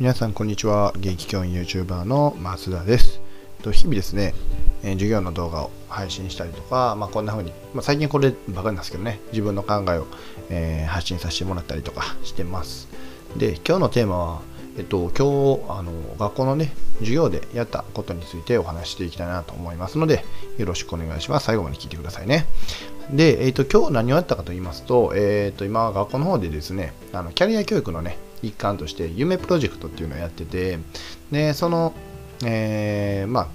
皆さんこんにちは。現役教員 YouTuber の増田です。日々ですね、え授業の動画を配信したりとか、まあ、こんな風に、まあ、最近こればかりなんですけどね自分の考えを、えー、発信させてもらったりとかしてます。で今日のテーマはえっと、今日あの学校のね授業でやったことについてお話していきたいなと思いますのでよろしくお願いします。最後まで聞いてくださいね。で、えっと、今日何をやったかと言いますと、えっと、今学校の方でですねあのキャリア教育のね一環として夢プロジェクトっていうのをやっててでその、えー、まあ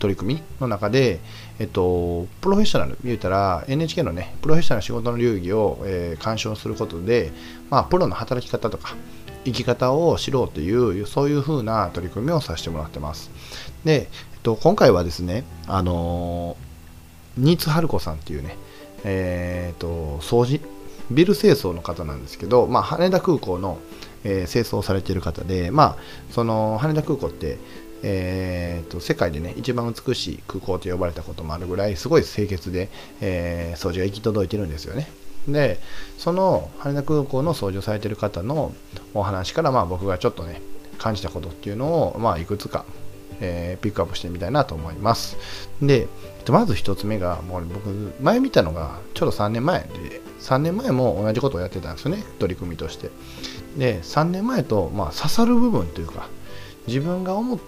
取り組みの中で、えっと、プロフェッショナル、言うたら NHK のね、プロフェッショナル仕事の流儀を、えー、鑑賞することで、まあ、プロの働き方とか、生き方を知ろうという、そういうふうな取り組みをさせてもらってます。で、えっと、今回はですね、あのー、新津春子さんっていうね、えー、っと、掃除、ビル清掃の方なんですけど、まあ、羽田空港の、えー、清掃されている方で、まあ、その羽田空港って、えーと、世界でね一番美しい空港と呼ばれたこともあるぐらいすごい清潔で、えー、掃除が行き届いてるんですよね。でその羽田空港の掃除をされてる方のお話から、まあ、僕がちょっとね感じたことっていうのを、まあ、いくつか、えー、ピックアップしてみたいなと思います。でまず1つ目がもう僕前見たのがちょうど3年前で3年前も同じことをやってたんですよね取り組みとして。で3年前と、まあ、刺さる部分というか自分が思っ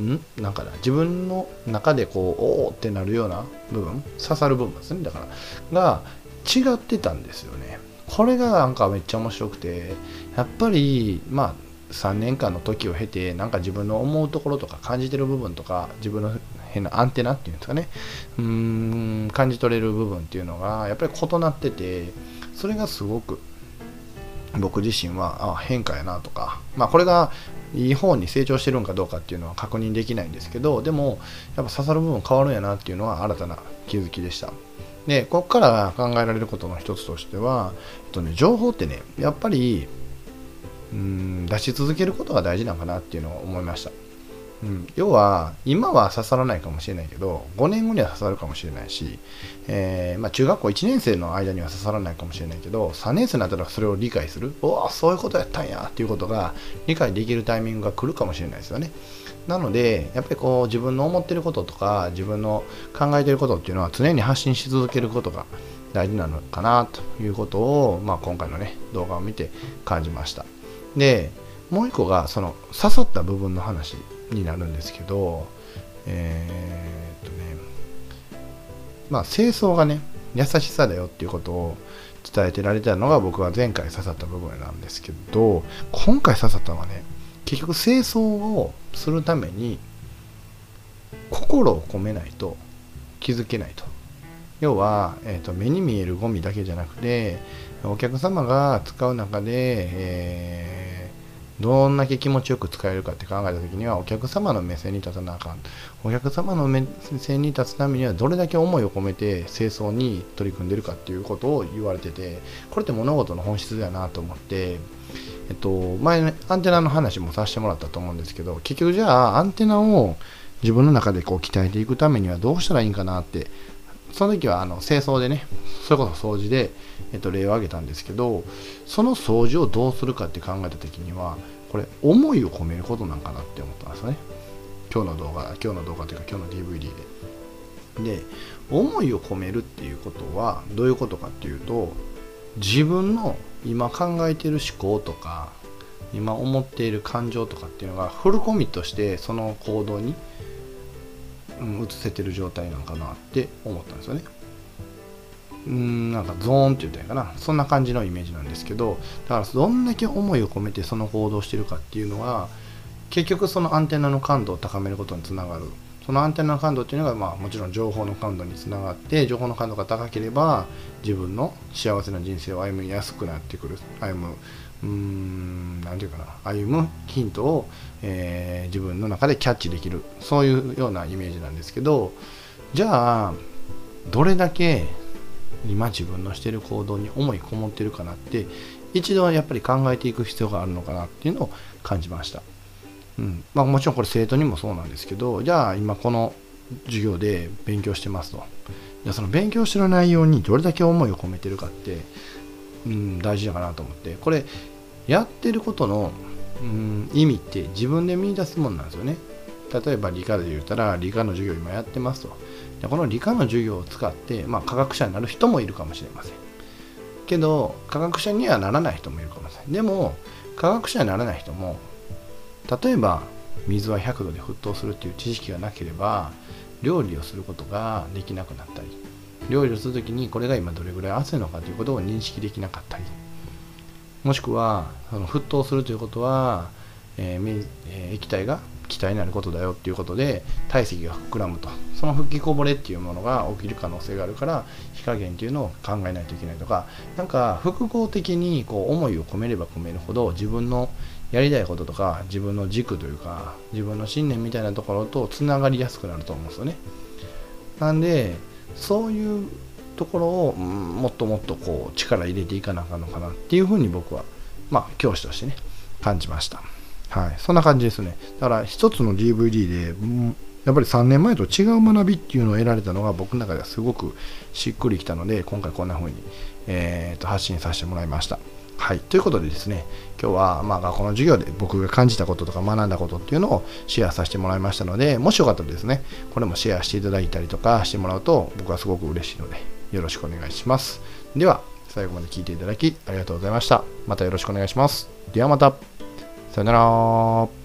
ん？なんかな自分の中でこうおおってなるような部分刺さる部分ですね。だからが違ってたんですよね。これがなんかめっちゃ面白くてやっぱりまあ3年間の時を経てなんか自分の思うところとか感じてる部分とか自分の変なアンテナっていうんですかね。うーん感じ取れる部分っていうのがやっぱり異なっててそれがすごく僕自身はあ変化やなとか、まあ、これがいい方に成長してるんかどうかっていうのは確認できないんですけどでもやっぱ刺さる部分変わるんやなっていうのは新たな気づきでした。でここから考えられることの一つとしては、えっとね、情報ってねやっぱりうん出し続けることが大事なのかなっていうのを思いました。うん、要は今は刺さらないかもしれないけど5年後には刺さるかもしれないし、えー、まあ、中学校1年生の間には刺さらないかもしれないけど3年生になったらそれを理解する。おおそういうことやったんやっていうことが理解できるタイミングが来るかもしれないですよね。なのでやっぱりこう自分の思ってることとか自分の考えてることっていうのは常に発信し続けることが大事なのかなということを、まあ、今回のね動画を見て感じました。でもう一個がその刺さった部分の話。になるんですけど、えー、っとね、まあ、清掃がね、優しさだよっていうことを伝えてられたのが僕は前回刺さった部分なんですけど、今回刺さったのはね、結局清掃をするために心を込めないと気づけないと。要は、えーと、目に見えるゴミだけじゃなくてお客様が使う中で、えーどんだけ気持ちよく使えるかって考えた時にはお客様の目線に立たなあかん。お客様の目線に立つためにはどれだけ思いを込めて清掃に取り組んでるかっていうことを言われててこれって物事の本質だなと思ってえっと前、ね、アンテナの話もさせてもらったと思うんですけど結局じゃあアンテナを自分の中でこう鍛えていくためにはどうしたらいいんかなってその時はあの清掃でねそれこそ掃除で、えっと、例を挙げたんですけどその掃除をどうするかって考えた時にはこれ思いを込めることなんかなって思ったんですよね。今日の動画今日の動画というか今日の DVD で。で思いを込めるっていうことはどういうことかっていうと自分の今考えている思考とか今思っている感情とかっていうのがフルコミットしてその行動にうん、移せてる状態なのかなって思ったんですよね。うんなんかゾーンって言ったらいいかな。そんな感じのイメージなんですけどだからどんだけ思いを込めてその行動してるかっていうのは結局そのアンテナの感度を高めることにつながる。そのアンテナの感度っていうのが、まあ、もちろん情報の感度につながって情報の感度が高ければ自分の幸せな人生を歩みやすくなってくる。歩むうん何て言うかな歩むヒントを、えー、自分の中でキャッチできるそういうようなイメージなんですけどじゃあどれだけ今自分のしてる行動に思いこもってるかなって一度はやっぱり考えていく必要があるのかなっていうのを感じました、うん。まあ、もちろんこれ生徒にもそうなんですけどじゃあ今この授業で勉強してますと。じゃその勉強してる内容にどれだけ思いを込めてるかって、うん、大事だかなと思って。これやってることのうん意味って自分で見出すもんなんですよね。例えば理科で言ったら理科の授業今やってますと。でこの理科の授業を使って、まあ、科学者になる人もいるかもしれません。けど科学者にはならない人もいるかもしれないでも科学者にならない人も例えば水は100度で沸騰するっていう知識がなければ料理をすることができなくなったり料理をする時にこれが今どれぐらい熱いのかということを認識できなかったりもしくはその沸騰するということは、えーえー、液体が気体になることだよっていうことで体積が膨らむと。その吹きこぼれっていうものが起きる可能性があるから火加減っていうのを考えないといけないとか。なんか複合的にこう思いを込めれば込めるほど自分のやりたいこととか自分の軸というか自分の信念みたいなところとつながりやすくなると思うんですよね。なんでそういうところを、うん、もっともっとこう力入れていかなあかんのかなっていうふうに僕はまあ教師としてね感じました。はい。そんな感じですね。だから一つの DVD で、うん、やっぱり3年前と違う学びっていうのを得られたのが僕の中ではすごくしっくりきたので今回こんな風に、えー、と発信させてもらいました。はい、ということでですね、今日はまあ学校の授業で僕が感じたこととか学んだことっていうのをシェアさせてもらいましたので、もしよかったらですね、これもシェアしていただいたりとかしてもらうと僕はすごく嬉しいので、よろしくお願いします。では、最後まで聞いていただきありがとうございました。またよろしくお願いします。ではまた。さよなら。